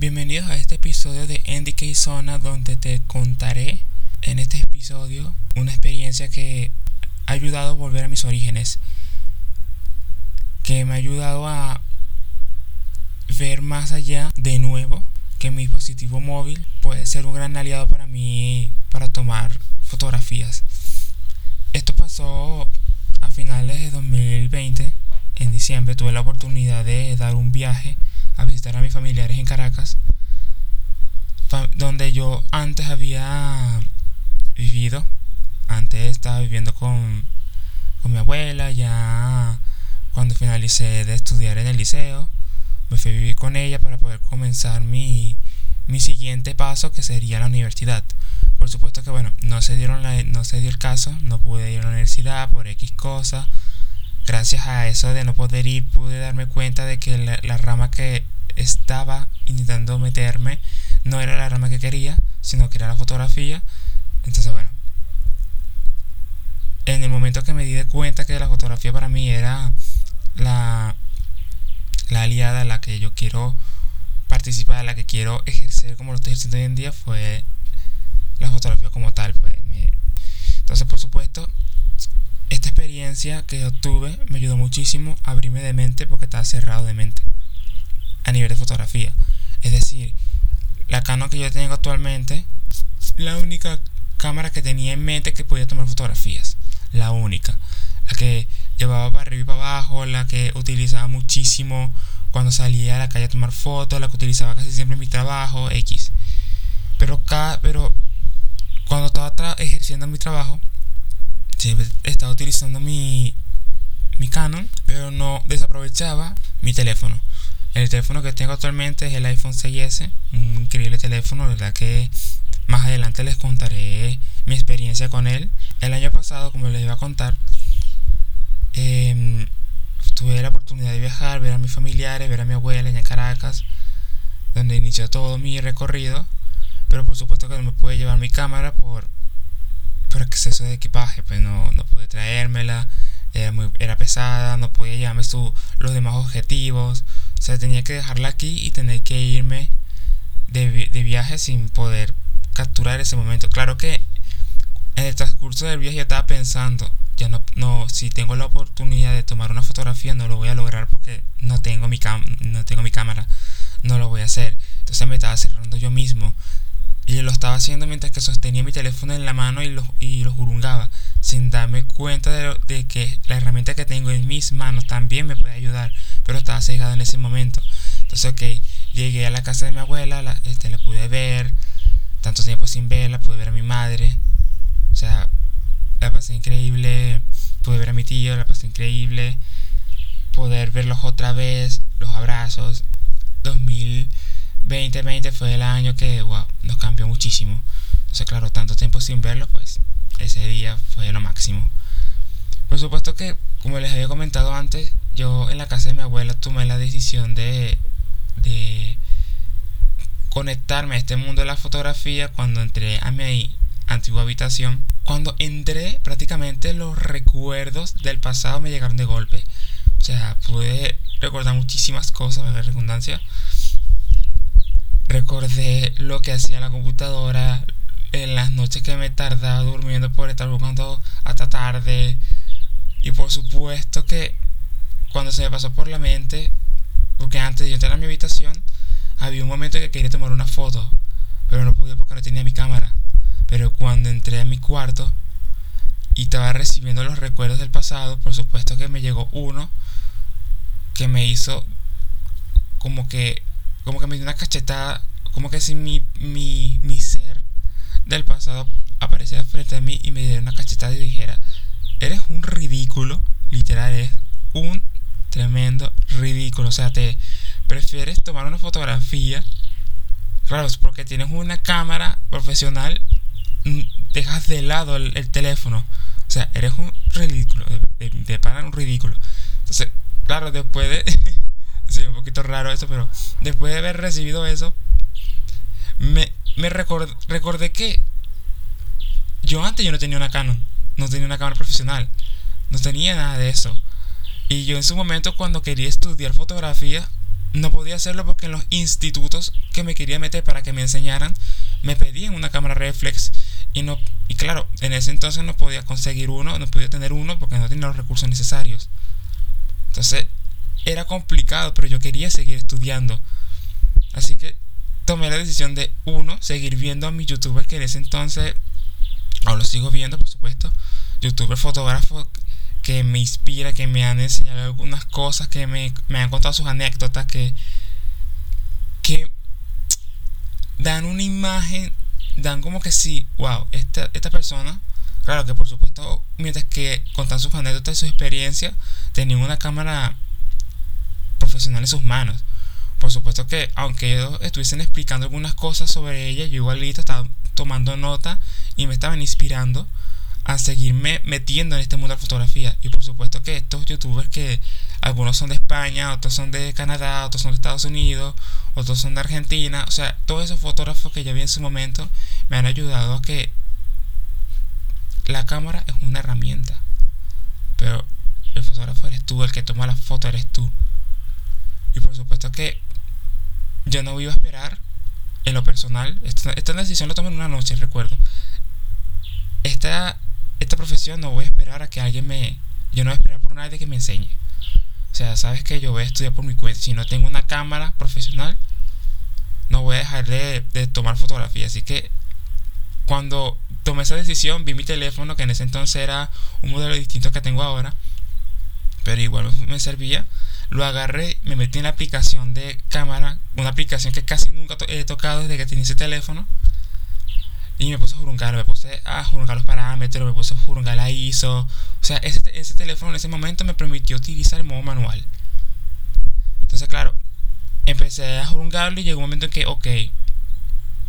Bienvenidos a este episodio de NDK Zona donde te contaré en este episodio una experiencia que ha ayudado a volver a mis orígenes, que me ha ayudado a ver más allá de nuevo que mi dispositivo móvil puede ser un gran aliado para mí para tomar fotografías. Esto pasó a finales de 2020, en diciembre, tuve la oportunidad de dar un viaje a visitar a mis familiares en Caracas, donde yo antes había vivido, antes estaba viviendo con, con mi abuela, ya cuando finalicé de estudiar en el liceo, me fui a vivir con ella para poder comenzar mi, mi siguiente paso que sería la universidad. Por supuesto que bueno, no se dieron la, no se dio el caso, no pude ir a la universidad por X cosas gracias a eso de no poder ir pude darme cuenta de que la, rama que estaba intentando meterme no era la rama que quería, sino que era la fotografía. Entonces, bueno, en el momento que me di de cuenta que la fotografía para mí era la, la aliada la que yo quiero participar, la que quiero ejercer como lo estoy ejerciendo hoy en día, fue la fotografía como tal. Pues, entonces, por supuesto, esta experiencia que obtuve me ayudó muchísimo a abrirme de mente porque estaba cerrado de mente a nivel de fotografía. Es decir, la Canon que yo tengo actualmente, la única cámara que tenía en mente que podía tomar fotografías. La única. La que llevaba para arriba y para abajo, la que utilizaba muchísimo cuando salía a la calle a tomar fotos, la que utilizaba casi siempre en mi trabajo, X. Pero, pero cuando estaba ejerciendo mi trabajo, siempre estaba utilizando mi, mi Canon, pero no desaprovechaba mi teléfono. El teléfono que tengo actualmente es el iPhone 6S, un increíble teléfono, la verdad que más adelante les contaré mi experiencia con él. El año pasado, como les iba a contar, em, tuve la oportunidad de viajar, ver a mis familiares, ver a mi abuela en Caracas, donde inició todo mi recorrido, pero por supuesto que no me pude llevar mi cámara por por exceso de equipaje, pues no, no pude traérmela, era, muy, era pesada, no podía llevarme su, los demás objetivos, o sea, tenía que dejarla aquí y tener que irme de, de viaje sin poder capturar ese momento. Claro que en el transcurso del viaje yo estaba pensando, ya no, no, si tengo la oportunidad de tomar una fotografía no lo voy a lograr porque no tengo mi, cam no tengo mi cámara, no lo voy a hacer. Entonces me estaba cerrando yo mismo. Y lo estaba haciendo mientras que sostenía mi teléfono en la mano y lo, y lo sin darme cuenta de, que la herramienta que tengo en mis manos también me puede ayudar, pero estaba cegado en ese momento. Entonces, ok, llegué a la casa de mi abuela, la, este, la pude ver, tanto tiempo sin verla, pude ver a mi madre, o sea, la pasé increíble, pude ver a mi tío, la pasé increíble, poder verlos otra vez, los abrazos, 2000 2020 fue el año que wow, nos cambió muchísimo. Entonces, claro, tanto tiempo sin verlo, pues ese día fue lo máximo. Por supuesto que, como les había comentado antes, yo en la casa de mi abuela tomé la decisión de, conectarme a este mundo de la fotografía cuando entré a mi antigua habitación. Cuando entré, prácticamente los recuerdos del pasado me llegaron de golpe. O sea, pude recordar muchísimas cosas, de redundancia. Recordé lo que hacía en la computadora, en las noches que me tardaba durmiendo por estar buscando hasta tarde. Y por supuesto que cuando se me pasó por la mente, porque antes de yo entrar a mi habitación, había un momento que quería tomar una foto, pero no pude porque no tenía mi cámara. Pero cuando entré a mi cuarto y estaba recibiendo los recuerdos del pasado, por supuesto que me llegó uno que me hizo como que como que me dio una cachetada, como que si mi, mi, mi ser del pasado apareciera frente a mí y me diera una cachetada y dijera, eres un ridículo, literal, es un tremendo ridículo, o sea, te prefieres tomar una fotografía, claro, porque tienes una cámara profesional, mm, dejas de lado el, teléfono, o sea, eres un ridículo, de, de un ridículo. Entonces, claro, después de... un poquito raro eso, pero después de haber recibido eso, me, me recordé que yo antes yo no tenía una Canon, no tenía una cámara profesional, no tenía nada de eso. Y yo en su momento cuando quería estudiar fotografía, no podía hacerlo porque en los institutos que me quería meter para que me enseñaran me pedían una cámara reflex y no y claro en ese entonces no podía conseguir uno no podía tener uno porque no tenía los recursos necesarios entonces era complicado pero yo quería seguir estudiando. Así que tomé la decisión de uno seguir viendo a mis youtubers que en ese entonces o lo sigo viendo por supuesto youtubers fotógrafos que me inspira, que me han enseñado algunas cosas, que me, han contado sus anécdotas, que, que dan una imagen, dan como que sí, wow, esta, esta persona, claro que por supuesto, mientras que contan sus anécdotas y sus experiencias, tenían una cámara profesional en sus manos. Por supuesto que aunque ellos estuviesen explicando algunas cosas sobre ella, yo igualito estaba tomando nota y me estaban inspirando a seguirme metiendo en este mundo de la fotografía. Y por supuesto que estos youtubers que algunos son de España, otros son de Canadá, otros son de Estados Unidos, otros son de Argentina, o sea, todos esos fotógrafos que yo vi en su momento me han ayudado a que la cámara es una herramienta, pero el fotógrafo eres tú, el que toma la foto eres tú. Y por supuesto que yo no iba a esperar en lo personal, esta, esta decisión la tomé en una noche, recuerdo. Esta esta profesión no voy a esperar a que alguien me... Yo no voy a esperar por nadie que me enseñe. O sea, sabes que yo voy a estudiar por mi cuenta. Si no tengo una cámara profesional, no voy a dejar de, tomar fotografía. Así que cuando tomé esa decisión, vi mi teléfono, que en ese entonces era un modelo distinto que tengo ahora, pero igual me servía. Lo agarré, me metí en la aplicación de cámara, una aplicación que casi nunca he tocado desde que tenía ese teléfono. Y me puse a jurungar, me puse a jurungar los parámetros, me puse a jurungar la ISO. O sea, ese, ese teléfono en ese momento me permitió utilizar el modo manual. Entonces, claro, empecé a jurungarlo y llegó un momento en que, ok,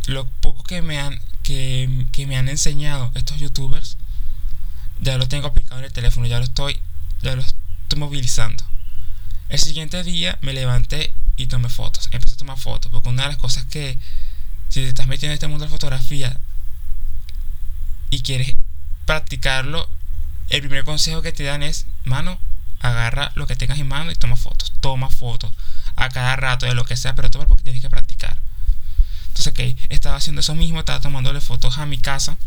lo poco que me han, que, que me han enseñado estos youtubers, ya lo tengo aplicado en el teléfono, ya lo estoy, ya lo estoy movilizando. El siguiente día me levanté y tomé fotos. Empecé a tomar fotos, porque una de las cosas que, si te estás metiendo en este mundo de fotografía, y quieres practicarlo, el primer consejo que te dan es, mano, agarra lo que tengas en mano y toma fotos. Toma fotos a cada rato de lo que sea, pero toma porque tienes que practicar. Entonces, ok, estaba haciendo eso mismo, estaba tomándole fotos a mi casa,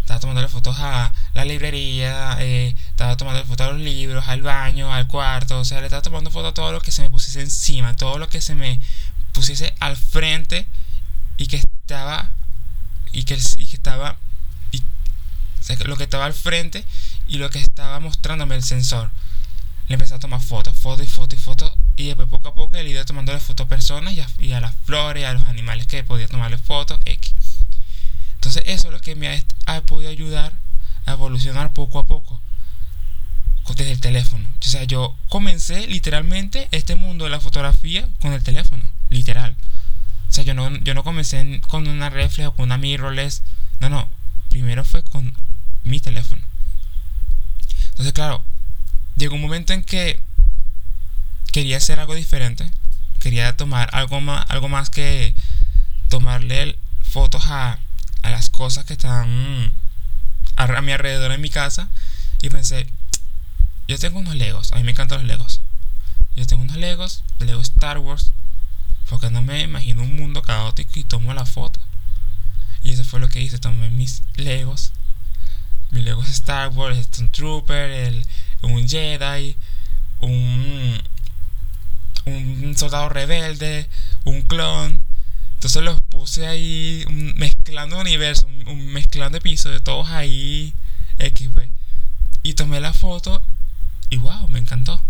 estaba tomándole fotos a la librería, eh, estaba tomando fotos a los libros, al baño, al cuarto, o sea, le estaba tomando fotos a todo lo que se me pusiese encima, todo lo que se me pusiese al frente y que estaba y que, y que estaba lo que estaba al frente y lo que estaba mostrándome el sensor. Le empecé a tomar fotos, fotos y fotos y fotos. Y después poco a poco le iba tomando fotos a personas y a, las flores, a los animales que podía tomarle fotos, X. Entonces eso es lo que me ha, podido ayudar a evolucionar poco a poco desde el teléfono. O sea, yo comencé literalmente este mundo de la fotografía con el teléfono, literal. O sea, yo no, yo no comencé con una reflex o con una mirrorless. No, no. Primero fue con mi teléfono. Entonces, claro, llegó un momento en que quería hacer algo diferente. Quería tomar algo más, algo más que tomarle fotos a, las cosas que están a, mi alrededor en mi casa. Y pensé, yo tengo unos Legos. A mí me encantan los Legos. Yo tengo unos Legos, Lego Star Wars. Porque no me imagino un mundo caótico y tomo la foto. Y eso fue lo que hice. Tomé mis Legos mi Lego Star Wars, Stone Trooper, un Jedi, un, un soldado rebelde, un clon. Entonces los puse ahí mezclando universo, un, mezclando episodios, todos ahí X, Y tomé la foto y wow, me encantó.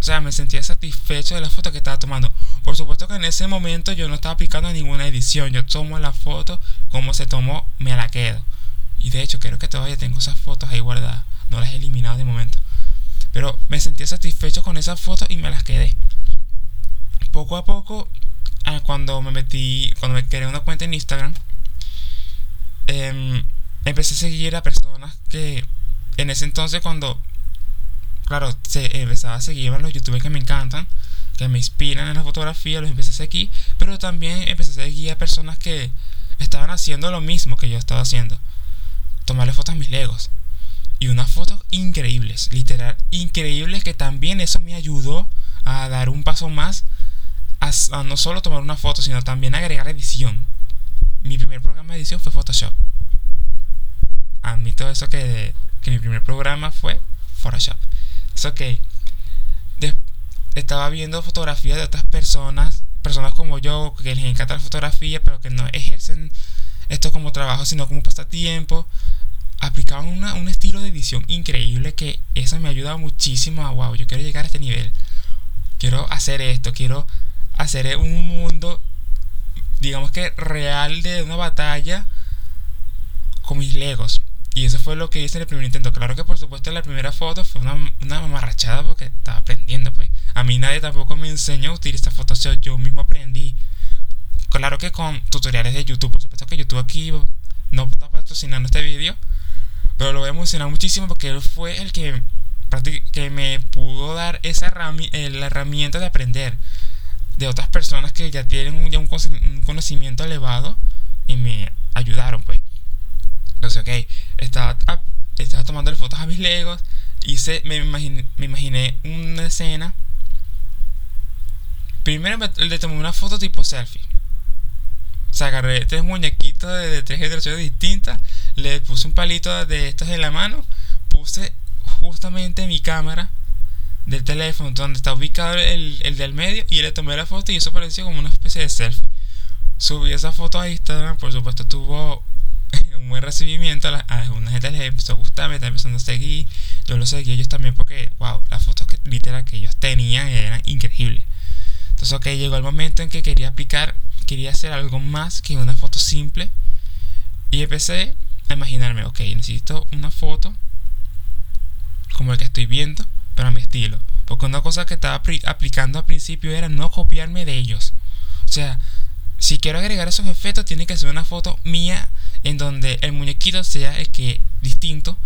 O sea, me sentía satisfecho de la foto que estaba tomando. Por supuesto que en ese momento yo no estaba aplicando ninguna edición. Yo tomo la foto como se tomó, me la quedo. Y de hecho, creo que todavía tengo esas fotos ahí guardadas. No las he eliminado de momento. Pero me sentía satisfecho con esas fotos y me las quedé. Poco a poco, ah, cuando me metí, cuando me creé una cuenta en Instagram, em, empecé a seguir a personas que en ese entonces cuando, claro, se empezaba a seguir a los youtubers que me encantan, que me inspiran en la fotografía, los empecé a seguir, pero también empecé a seguir a personas que estaban haciendo lo mismo que yo estaba haciendo tomarle fotos a mis legos. y unas fotos increíbles, literal, increíbles que también eso me ayudó a dar un paso más a, no solo tomar una foto, sino también agregar edición. Mi primer programa de edición fue Photoshop. Admito eso que, que mi primer programa fue Photoshop. Es ok. estaba viendo fotografías de otras personas, personas como yo, que les encanta la fotografía, pero que no ejercen esto como trabajo, sino como pasatiempo aplicaban un estilo de edición increíble que eso me ayuda muchísimo a, wow, yo quiero llegar a este nivel. Quiero hacer esto, quiero hacer un mundo, digamos que real de una batalla con mis legos. Y eso fue lo que hice en el primer intento. Claro que por supuesto la primera foto fue una, una mamarrachada porque estaba aprendiendo, pues. A mí nadie tampoco me enseñó a utilizar Photoshop, yo mismo aprendí. Claro que con tutoriales de YouTube, por supuesto que YouTube aquí no está patrocinando este vídeo, pero lo voy a mencionar muchísimo porque él fue el que, que me pudo dar esa eh, la herramienta de aprender de otras personas que ya tienen un, ya un conocimiento elevado y me ayudaron, pues. Entonces, ok, estaba, estaba tomando fotos a mis legos, hice, me imaginé, me imaginé una escena. Primero le tomé una foto tipo selfie. O tres muñequitos de, tres generaciones distintas, le puse un palito de estos en la mano, puse justamente mi cámara del teléfono donde está ubicado el, el del medio y le tomé la foto y eso pareció como una especie de selfie. Subí esa foto a Instagram, por supuesto tuvo un buen recibimiento, a alguna gente les empezó a gustar, me está empezando a seguir, yo lo seguí ellos también porque, wow, las fotos que literal que ellos tenían eran increíbles. Entonces, ok, llegó el momento en que quería aplicar quería hacer algo más que una foto simple. Y empecé a imaginarme, ok, necesito una foto como el que estoy viendo, pero a mi estilo. Porque una cosa que estaba aplicando al principio era no copiarme de ellos. O sea, si quiero agregar esos efectos, tiene que ser una foto mía en donde el muñequito sea el que distinto,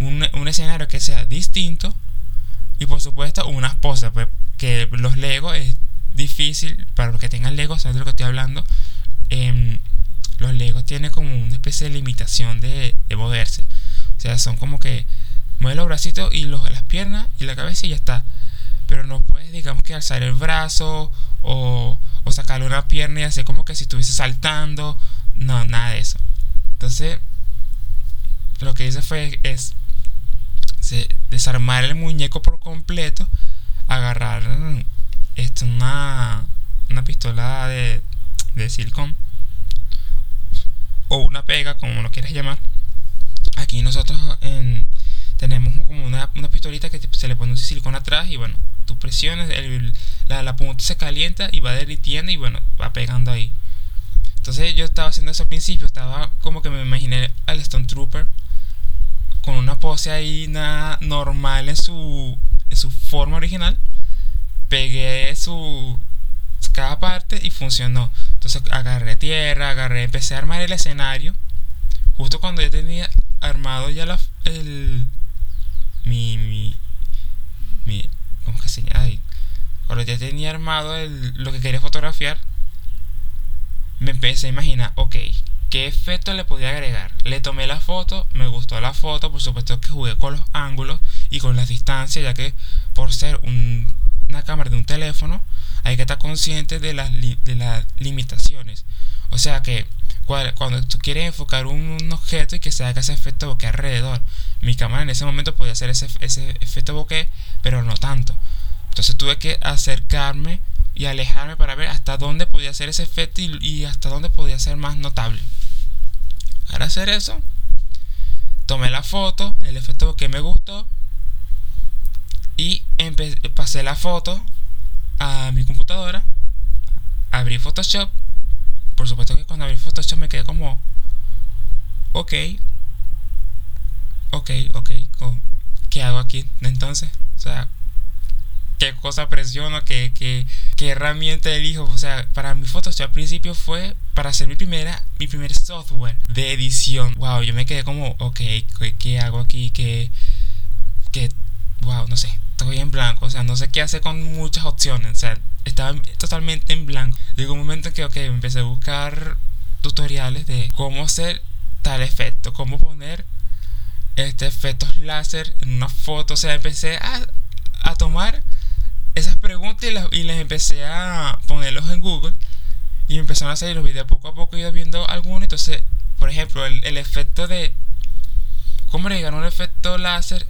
un, un escenario que sea distinto y por supuesto unas poses, pues que los Lego es difícil para los que tengan Legos, ¿sabes de lo que estoy hablando? Em, los Legos tienen como una especie de limitación de, moverse. O sea, son como que mueve los bracitos y los, las piernas y la cabeza y ya está. Pero no puedes, digamos que alzar el brazo o, o sacarle una pierna y hacer como que si estuviese saltando. No, nada de eso. Entonces, lo que hice fue es desarmar el muñeco por completo, agarrar esto una, una pistola de, de silicón o una pega, como lo quieras llamar. Aquí nosotros tenemos como una, una, pistolita que se le pone un silicón atrás y bueno, tú presiones, la, la punta se calienta y va derritiendo y bueno, va pegando ahí. Entonces yo estaba haciendo eso al principio, estaba como que me imaginé al Stone Trooper con una pose ahí nada normal en su, en su forma original pegué su cada parte y funcionó. Entonces agarré tierra, agarré, empecé a armar el escenario. Justo cuando ya tenía armado ya la, el mi, mi, mi ¿cómo que se llama? Cuando ya tenía armado el, lo que quería fotografiar, me empecé a imaginar, ok, ¿qué efecto le podía agregar? Le tomé la foto, me gustó la foto, por supuesto que jugué con los ángulos y con las distancias, ya que por ser un una cámara de un teléfono, hay que estar consciente de las, de las limitaciones. O sea que cuando tú quieres enfocar un, objeto y que se haga ese efecto bokeh alrededor, mi cámara en ese momento podía hacer ese, ese efecto bokeh, pero no tanto. Entonces tuve que acercarme y alejarme para ver hasta dónde podía hacer ese efecto y hasta dónde podía ser más notable. Para hacer eso, tomé la foto, el efecto que me gustó y pasé la foto a mi computadora, abrí Photoshop. Por supuesto que cuando abrí Photoshop me quedé como, ok, ok, ok, ¿qué hago aquí entonces? O sea, ¿qué cosa presiono? ¿Qué, qué, qué herramienta elijo? O sea, para mi Photoshop al principio fue para hacer mi primera, mi primer software de edición. Wow, yo me quedé como, ok, ¿qué, qué hago aquí? ¿Qué, qué wow, no sé, estoy en blanco, o sea, no sé qué hacer con muchas opciones, o sea, estaba totalmente en blanco. Llegó un momento en que, ok, empecé a buscar tutoriales de cómo hacer tal efecto, cómo poner este, efectos láser en una foto. O sea, empecé a, a tomar esas preguntas y las, y las empecé a ponerlos en Google. Y empezaron a salir los videos poco a poco. Ido viendo algunos. Entonces, por ejemplo, el, efecto de. ¿Cómo le digan? Un efecto láser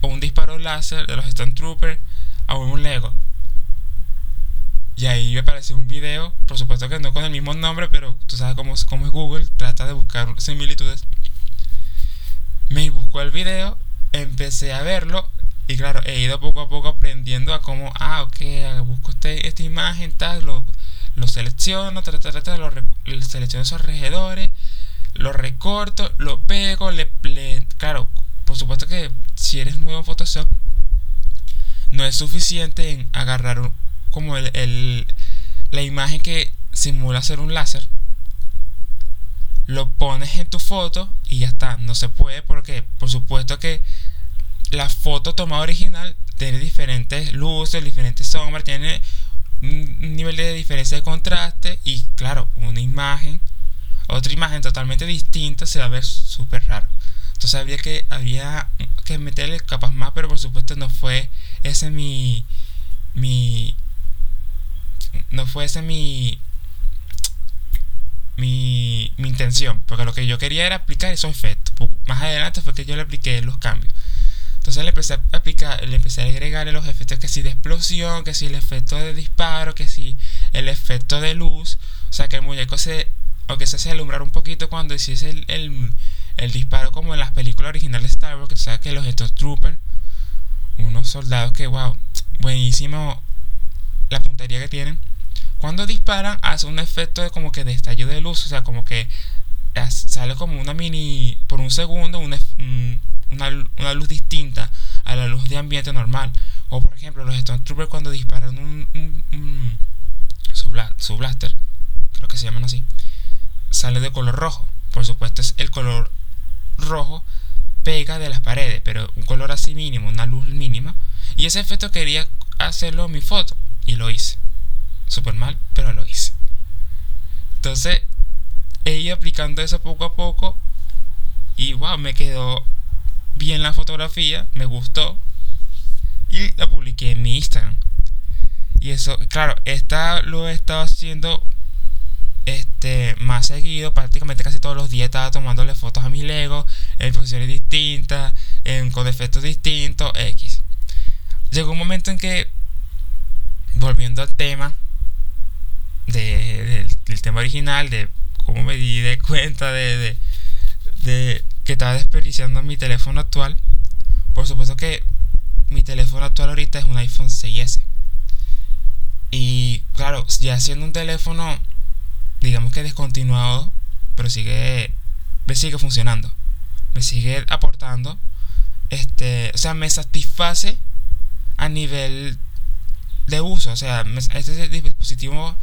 o un disparo láser de los Stone Troopers a un Lego. Y ahí me apareció un video, por supuesto que no con el mismo nombre, pero tú sabes cómo, cómo es Google, trata de buscar similitudes. Me buscó el video, empecé a verlo y claro, he ido poco a poco aprendiendo a cómo, ah, ok, busco este, esta imagen, tal, lo, lo selecciono, tra, tra, lo, selecciono esos regedores, lo recorto, lo pego, le, claro, por supuesto que si eres nuevo en Photoshop, no es suficiente en agarrar como el, la imagen que simula ser un láser, lo pones en tu foto y ya está. No se puede porque, por supuesto que la foto tomada original tiene diferentes luces, diferentes sombras, tiene un nivel de diferencia de contraste y claro, una imagen, otra imagen totalmente distinta se va a ver súper raro. Entonces habría que, habría que meterle capas más, pero por supuesto no fue ese mi, mi, no fue ese mi, mi, mi intención, porque lo que yo quería era aplicar esos efectos. Más adelante fue que yo le apliqué los cambios. Entonces le empecé a aplicar, le empecé a agregarle los efectos que si de explosión, que si el efecto de disparo, que si el efecto de luz. O sea que el muñeco se, aunque se hace alumbrar un poquito cuando hiciese el, el, el disparo como en las películas originales de Star Wars, que tú sabes que los estos troopers, unos soldados que, wow, buenísimo la puntería que tienen. Cuando disparan hace un efecto de como que de estallido de luz, o sea, como que sale como una mini, por un segundo, una, una, luz distinta a la luz de ambiente normal. O por ejemplo, los Stone Troopers cuando disparan un, un, su blaster, creo que se llaman así, sale de color rojo. Por supuesto es el color rojo pega de las paredes, pero un color así mínimo, una luz mínima. Y ese efecto quería hacerlo en mi foto y lo hice. Super mal, pero lo hice. Entonces, he ido aplicando eso poco a poco y wow, me quedó bien la fotografía, me gustó y la publiqué en mi Instagram. Y eso, claro, esta lo he estado haciendo este, más seguido, prácticamente casi todos los días estaba tomándole fotos a mis Legos en posiciones distintas, en, con efectos distintos, X. Llegó un momento en que, volviendo al tema del, tema original, de cómo me di de cuenta de, de estaba desperdiciando mi teléfono actual, por supuesto que mi teléfono actual ahorita es un iPhone 6S. Y claro, ya siendo un teléfono digamos que descontinuado, pero sigue, me sigue funcionando, me sigue aportando, este, o sea, me satisface a nivel de uso, o sea, este dispositivo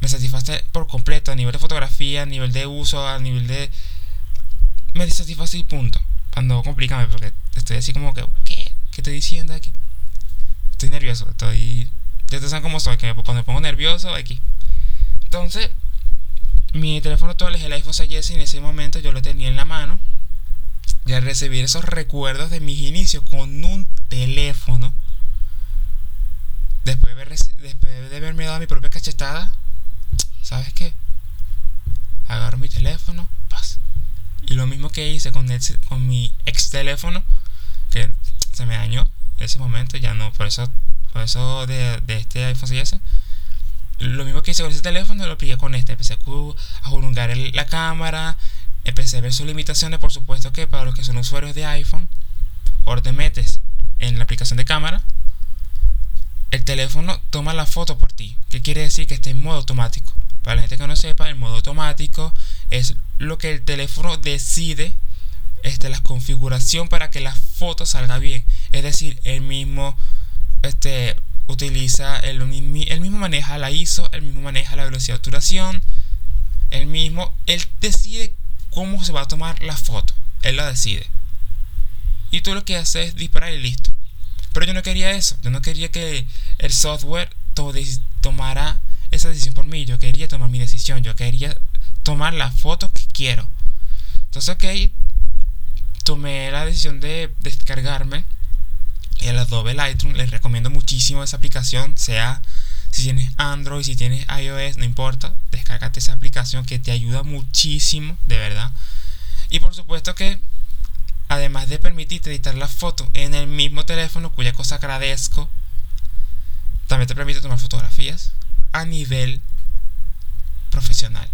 me satisface por completo a nivel de fotografía, a nivel de uso, a nivel de... Me satisface y punto. Cuando complicarme porque estoy así como que, ¿qué? ¿Qué estoy diciendo aquí? Estoy nervioso, estoy... Ya te saben cómo soy, que cuando me pongo nervioso, aquí. Entonces, mi teléfono actual es el iPhone 6S y en ese momento yo lo tenía en la mano. Y al recibir esos recuerdos de mis inicios con un teléfono, después de, después de haberme dado mi propia cachetada, ¿sabes qué? Agarro mi teléfono. Y lo mismo que hice con, con mi ex teléfono, que se me dañó en ese momento, ya no, por eso, por eso de, de este iPhone 6S lo mismo que hice con ese teléfono lo apliqué con este. Empecé a jurungar la cámara, empecé a ver sus limitaciones. Por supuesto que para los que son usuarios de iPhone, cuando te metes en la aplicación de cámara, el teléfono toma la foto por ti. ¿Qué quiere decir? Que esté en modo automático. Para la gente que no sepa, el modo automático es lo que el teléfono decide este, la configuración para que la foto salga bien. Es decir, el mismo este, utiliza, el, mismo maneja la ISO, el mismo maneja la velocidad de obturación, el mismo, él decide cómo se va a tomar la foto, él la decide. Y tú lo que haces es disparar y listo. Pero yo no quería eso, yo no quería que el software tomara esa decisión por mí, yo quería tomar mi decisión, yo quería tomar la foto que quiero. Entonces, ok, tomé la decisión de descargarme el Adobe Lightroom. Les recomiendo muchísimo esa aplicación, sea si tienes Android, si tienes iOS, no importa, descárgate esa aplicación que te ayuda muchísimo, de verdad. Y por supuesto que además de permitirte editar las fotos en el mismo teléfono, cuya cosa agradezco, también te permite tomar fotografías a nivel profesional.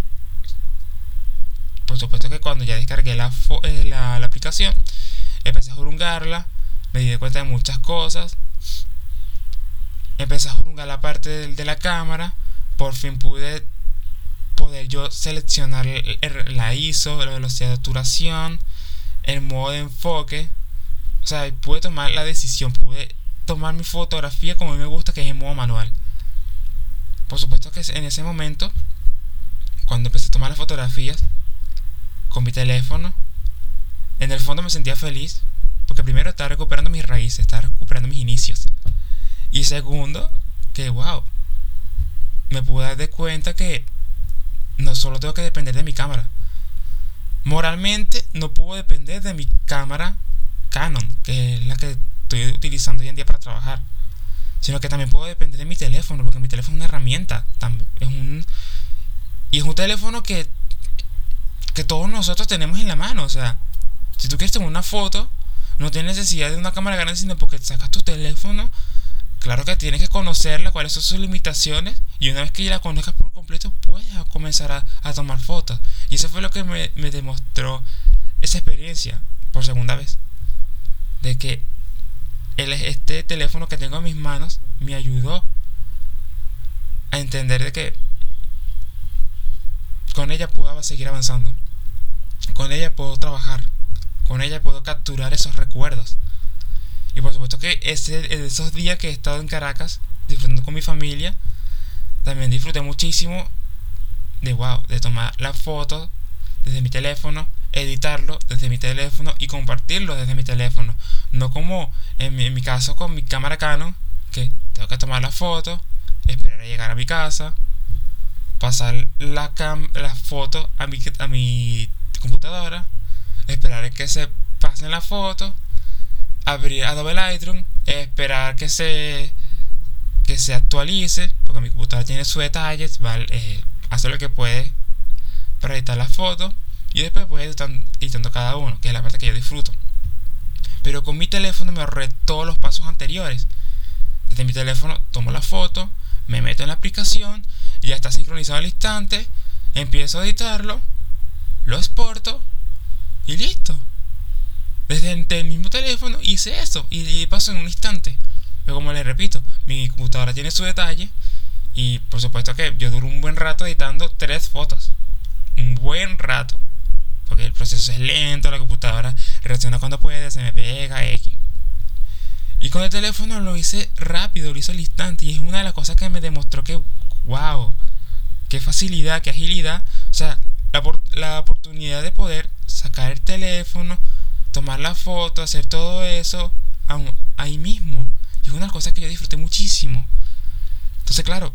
Por supuesto que cuando ya descargué la, eh, la, aplicación, empecé a jurungarla, me di cuenta de muchas cosas, empecé a jurungar la parte de, la cámara, por fin pude poder yo seleccionar la ISO, la velocidad de obturación, el modo de enfoque. O sea, pude tomar la decisión, pude tomar mi fotografía como a mí me gusta, que es en modo manual. Por supuesto que en ese momento, cuando empecé a tomar las fotografías con mi teléfono, en el fondo me sentía feliz, porque primero estaba recuperando mis raíces, estaba recuperando mis inicios. Y segundo, que wow, me pude dar de cuenta que no solo tengo que depender de mi cámara. Moralmente no puedo depender de mi cámara Canon, que es la que estoy utilizando hoy en día para trabajar. Sino que también puedo depender de mi teléfono, porque mi teléfono es una herramienta. Es y es un teléfono que, que todos nosotros tenemos en la mano. O sea, si tú quieres tomar una foto, no tienes necesidad de una cámara grande, sino porque sacas tu teléfono. Claro que tienes que conocerla, cuáles son sus limitaciones. Y una vez que ya la conozcas por completo, puedes comenzar a, tomar fotos. Y eso fue lo que me, demostró esa experiencia por segunda vez. De que este teléfono que tengo en mis manos me ayudó a entender de que con ella puedo seguir avanzando. Con ella puedo trabajar. Con ella puedo capturar esos recuerdos. Y por supuesto que ese, esos días que he estado en Caracas disfrutando con mi familia, también disfruté muchísimo de wow, de tomar las fotos desde mi teléfono, editarlo desde mi teléfono y compartirlo desde mi teléfono. No como en mi, caso con mi cámara Canon, que tengo que tomar la foto, esperar a llegar a mi casa, pasar la, cam la foto a mi, a mi computadora, esperar a que se pasen la foto, abrir Adobe Lightroom, esperar que se que se actualice, porque mi computadora tiene sus detalles, ¿vale? Eh, hace lo que puede para editar las fotos y después voy editando, cada uno, que es la parte que yo disfruto. Pero con mi teléfono me ahorré todos los pasos anteriores. Desde mi teléfono tomo la foto, me meto en la aplicación, ya está sincronizado al instante, empiezo a editarlo, lo exporto y listo. Desde el mismo teléfono hice eso y, paso en un instante. Pero como les repito, mi computadora tiene su detalle y por supuesto que yo duro un buen rato editando tres fotos. Un buen rato porque el proceso es lento, la computadora reacciona cuando puede, se me pega, X. Y con el teléfono lo hice rápido, lo hice al instante, y es una de las cosas que me demostró que, wow, qué facilidad, qué agilidad, o sea, la, la oportunidad de poder sacar el teléfono, tomar la foto, hacer todo eso ahí mismo. Y es una cosas que yo disfruté muchísimo. Entonces, claro,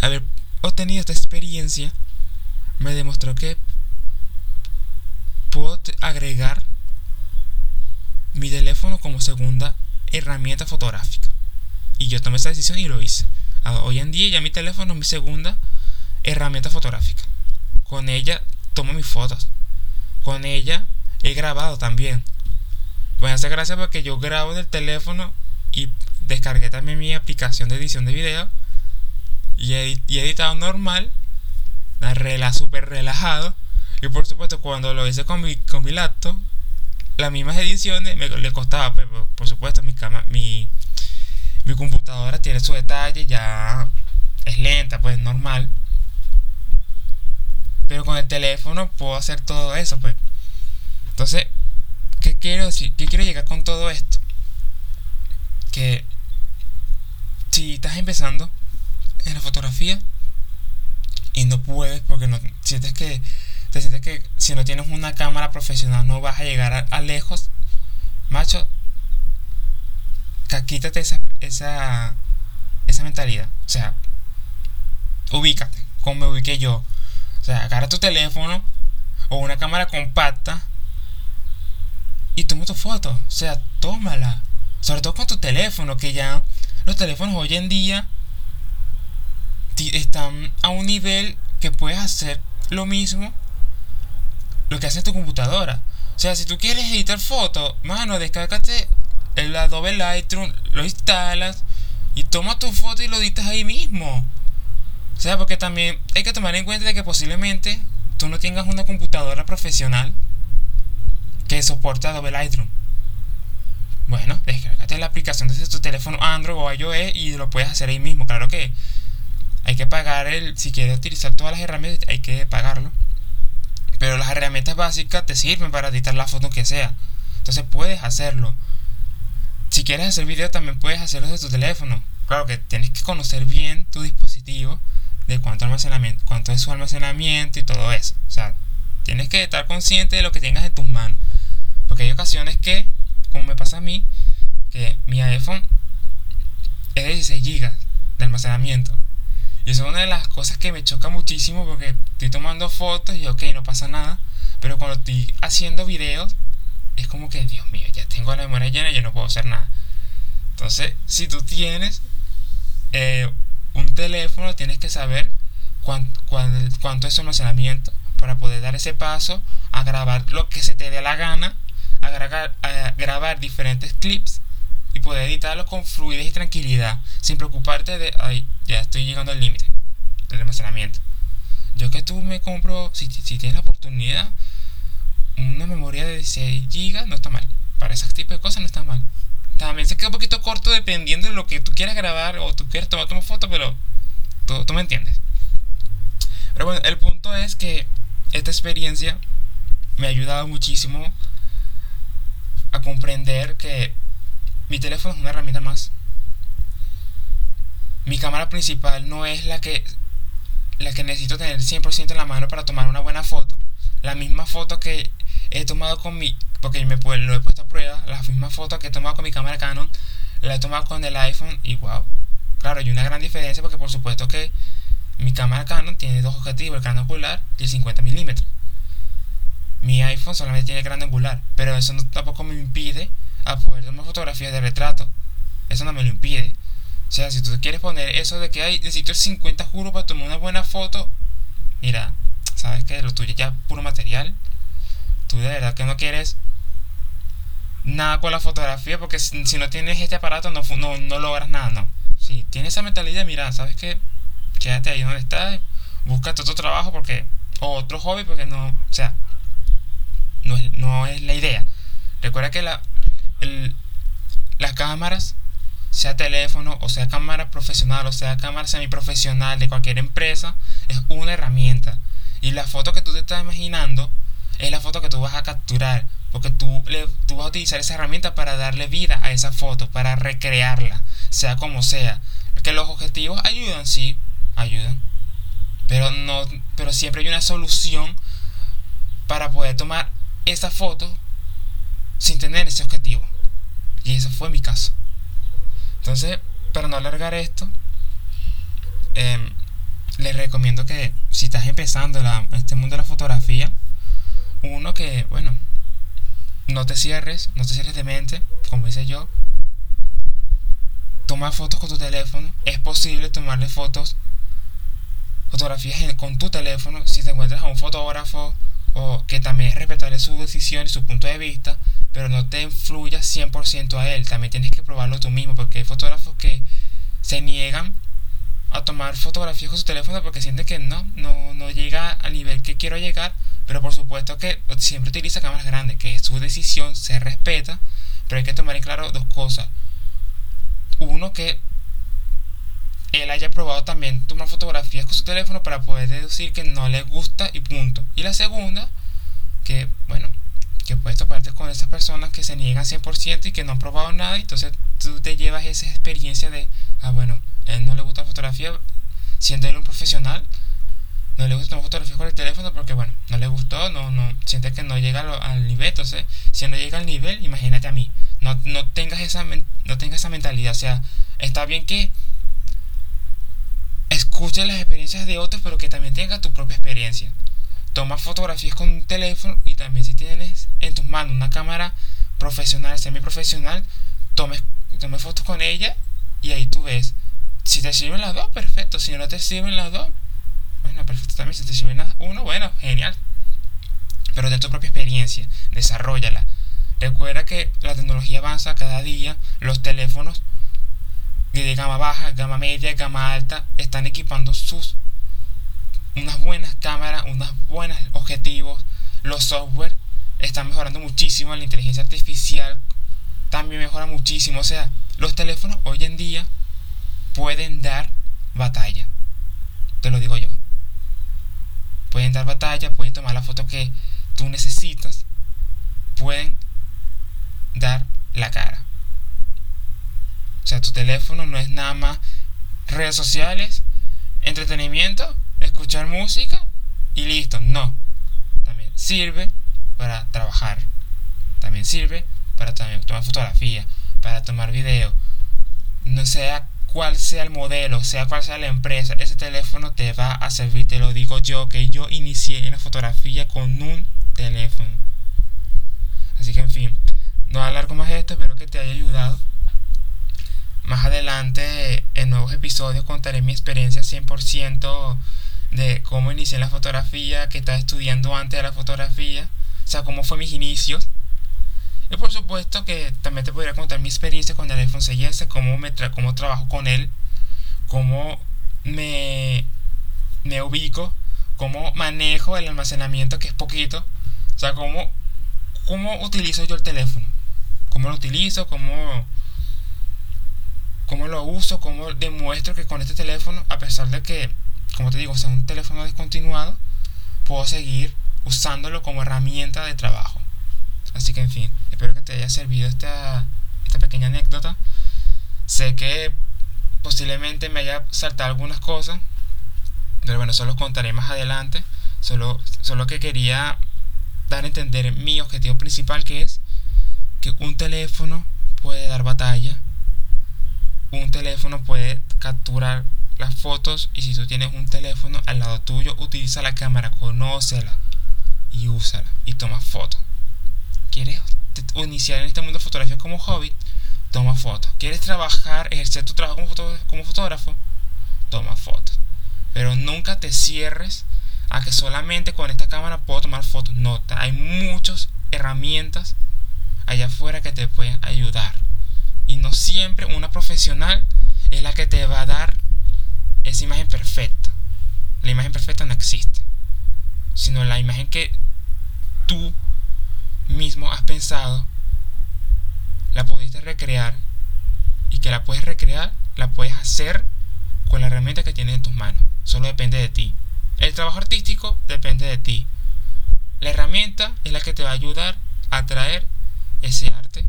haber obtenido esta experiencia me demostró que puedo agregar mi teléfono como segunda herramienta fotográfica. Y yo tomé esa decisión y lo hice. Ah, hoy en día ya mi teléfono es mi segunda herramienta fotográfica. Con ella tomo mis fotos. Con ella he grabado también. Voy a hacer gracias porque yo grabo en el teléfono y descargué también mi aplicación de edición de video. Y he, editado normal. La super relajado y por supuesto, cuando lo hice con mi, con mi laptop, las mismas ediciones me, le costaba, pues, por supuesto, mi, mi, mi computadora tiene su detalle, ya es lenta, pues normal. Pero con el teléfono puedo hacer todo eso, pues. Entonces, ¿qué quiero decir? ¿Qué quiero llegar con todo esto? Que si estás empezando en la fotografía y no puedes porque no sientes que te sientes que si no tienes una cámara profesional no vas a llegar a, lejos, macho, quítate esa, esa, esa mentalidad. O sea, ubícate, como me ubiqué yo. O sea, agarra tu teléfono o una cámara compacta y toma tu foto. O sea, tómala. Sobre todo con tu teléfono, que ya los teléfonos hoy en día están a un nivel que puedes hacer lo mismo lo que hace tu computadora. O sea, si tú quieres editar fotos, mano, descárgate el Adobe Lightroom, lo instalas y toma tu foto y lo editas ahí mismo. O sea, porque también hay que tomar en cuenta de que posiblemente tú no tengas una computadora profesional que soporte Adobe Lightroom. Bueno, descárgate la aplicación desde tu teléfono Android o iOS y lo puedes hacer ahí mismo. Claro que hay que pagar el, si quieres utilizar todas las herramientas, hay que pagarlo. Pero las herramientas básicas te sirven para editar la foto que sea. Entonces puedes hacerlo. Si quieres hacer video también puedes hacerlo desde tu teléfono. Claro que tienes que conocer bien tu dispositivo, de cuánto almacenamiento, cuánto es su almacenamiento y todo eso. O sea, tienes que estar consciente de lo que tengas en tus manos. Porque hay ocasiones que, como me pasa a mí, que mi iPhone es de 16 GB de almacenamiento. Y eso es una de las cosas que me choca muchísimo porque estoy tomando fotos y ok, no pasa nada. Pero cuando estoy haciendo videos, es como que, Dios mío, ya tengo la memoria llena y ya no puedo hacer nada. Entonces, si tú tienes eh, un teléfono, tienes que saber cuánto, cuánto es su almacenamiento para poder dar ese paso a grabar lo que se te dé la gana, a, grabar, grabar diferentes clips y poder editarlos con fluidez y tranquilidad, sin preocuparte de, ay, ya estoy llegando al límite del almacenamiento. Yo que tú me compro, si, si tienes la oportunidad, una memoria de 16 GB no está mal. Para ese tipo de cosas no está mal. También se queda un poquito corto dependiendo de lo que tú quieras grabar o tú quieras tomar tu foto, pero tú, tú me entiendes. Pero bueno, el punto es que esta experiencia me ha ayudado muchísimo a comprender que mi teléfono es una herramienta más. Mi cámara principal no es la que, la que necesito tener 100% en la mano para tomar una buena foto. La misma foto que he tomado con mi... Porque me lo he puesto a prueba. La misma foto que he tomado con mi cámara Canon. La he tomado con el iPhone y wow. Claro, hay una gran diferencia porque por supuesto que mi cámara Canon tiene dos objetivos, el gran angular y el 50 milímetros. Mi iPhone solamente tiene el gran angular, pero eso tampoco me impide a poder tomar fotografías de retrato. Eso no me lo impide. O sea, si tú quieres poner eso de que hay, necesito el 50 juro para tomar una buena foto, mira, sabes que lo tuyo ya puro material. Tú de verdad que no quieres nada con la fotografía porque si, no tienes este aparato no, no, no, logras nada, no. Si tienes esa mentalidad, mira, sabes que quédate ahí donde estás, busca otro trabajo porque, o otro hobby porque no, o sea, no es, no es la idea. Recuerda que la, las cámaras, sea teléfono o sea cámara profesional o sea cámara semiprofesional de cualquier empresa, es una herramienta. Y la foto que tú te estás imaginando es la foto que tú vas a capturar. Porque tú, le, tú vas a utilizar esa herramienta para darle vida a esa foto, para recrearla, sea como sea. Que los objetivos ayudan, sí, ayudan. Pero, no, pero siempre hay una solución para poder tomar esa foto sin tener ese objetivo. Y ese fue mi caso. Entonces, para no alargar esto, em, les recomiendo que si estás empezando en este mundo de la fotografía, uno que, bueno, no te cierres, no te cierres de mente, como hice yo. Toma fotos con tu teléfono. Es posible tomarle fotos, fotografías con tu teléfono. Si te encuentras a un fotógrafo o que también es respetable su decisión y su punto de vista, pero no te influya 100% a él. También tienes que probarlo tú mismo, porque hay fotógrafos que se niegan a tomar fotografías con su teléfono porque sienten que no, no, no llega al nivel que quiero llegar, pero por supuesto que siempre utiliza cámaras grandes, que su decisión, se respeta, pero hay que tomar en claro dos cosas. Uno, que él haya probado también tomar fotografías con su teléfono para poder deducir que no le gusta y punto. Y la segunda, que bueno, que puedes toparte con esas personas que se niegan 100% y que no han probado nada, y entonces tú te llevas esa experiencia de, ah, bueno, él no le gusta la fotografía, siendo él un profesional, no le gusta tomar fotografías con el teléfono porque, bueno, no le gustó, no, no, siente que no llega al nivel, entonces, si no llega al nivel, imagínate a mí, no, no, tengas esa, no tengas esa mentalidad, o sea, está bien que escuches las experiencias de otros, pero que también tengas tu propia experiencia toma fotografías con un teléfono y también si tienes en tus manos una cámara profesional, semi-profesional, tomes, tomes fotos con ella y ahí tú ves. Si te sirven las dos, perfecto. Si no te sirven las dos, bueno, perfecto también. Si te sirven las uno, bueno, genial. Pero de tu propia experiencia, desarrollala. Recuerda que la tecnología avanza cada día, los teléfonos de gama baja, gama media, gama alta están equipando sus unas buenas cámaras, unos buenos objetivos, los software están mejorando muchísimo, la inteligencia artificial también mejora muchísimo, o sea, los teléfonos hoy en día pueden dar batalla. Te lo digo yo. Pueden dar batalla, pueden tomar la foto que tú necesitas, pueden dar la cara. O sea, tu teléfono no es nada más redes sociales, entretenimiento, escuchar música y listo. No. También sirve para trabajar. También sirve para tomar fotografía, para tomar video. No sea cual sea el modelo, sea cual sea la empresa, ese teléfono te va a servir. Te lo digo yo, que yo inicié en la fotografía con un teléfono. Así que en fin, no alargo más esto, espero que te haya ayudado. Más adelante, en nuevos episodios, contaré mi experiencia 100% de cómo inicié en la fotografía, que estaba estudiando antes de la fotografía, o sea, cómo fue mis inicios. Y por supuesto que también te podría contar mi experiencia con el iPhone 6S, cómo, me cómo trabajo con él, cómo me, me ubico, cómo manejo el almacenamiento, que es poquito, o sea, cómo, cómo utilizo yo el teléfono, cómo lo utilizo, cómo cómo lo uso, cómo demuestro que con este teléfono, a pesar de que, como te digo, sea un teléfono descontinuado, puedo seguir usándolo como herramienta de trabajo. Así que, en fin, espero que te haya servido esta, esta pequeña anécdota. Sé que posiblemente me haya saltado algunas cosas, pero bueno, eso lo contaré más adelante. Solo, solo que quería dar a entender mi objetivo principal, que es que un teléfono puede dar batalla un teléfono puede capturar las fotos y si tú tienes un teléfono al lado tuyo, utiliza la cámara, conócela y úsala y toma fotos. ¿Quieres iniciar en este mundo de fotografía como hobby? Toma fotos. ¿Quieres trabajar, ejercer tu trabajo como, como fotógrafo? Toma fotos. Pero nunca te cierres a que solamente con esta cámara puedo tomar fotos. No, hay muchas herramientas allá afuera que te pueden ayudar y no siempre una profesional es la que te va a dar esa imagen perfecta. La imagen perfecta no existe, sino la imagen que tú mismo has pensado, la pudiste recrear y que la puedes recrear, la puedes hacer con la herramienta que tienes en tus manos. Solo depende de ti. El trabajo artístico depende de ti. La herramienta es la que te va a ayudar a traer ese arte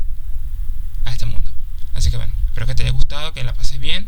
a este mundo. Así que bueno, espero que te haya gustado, que la pases bien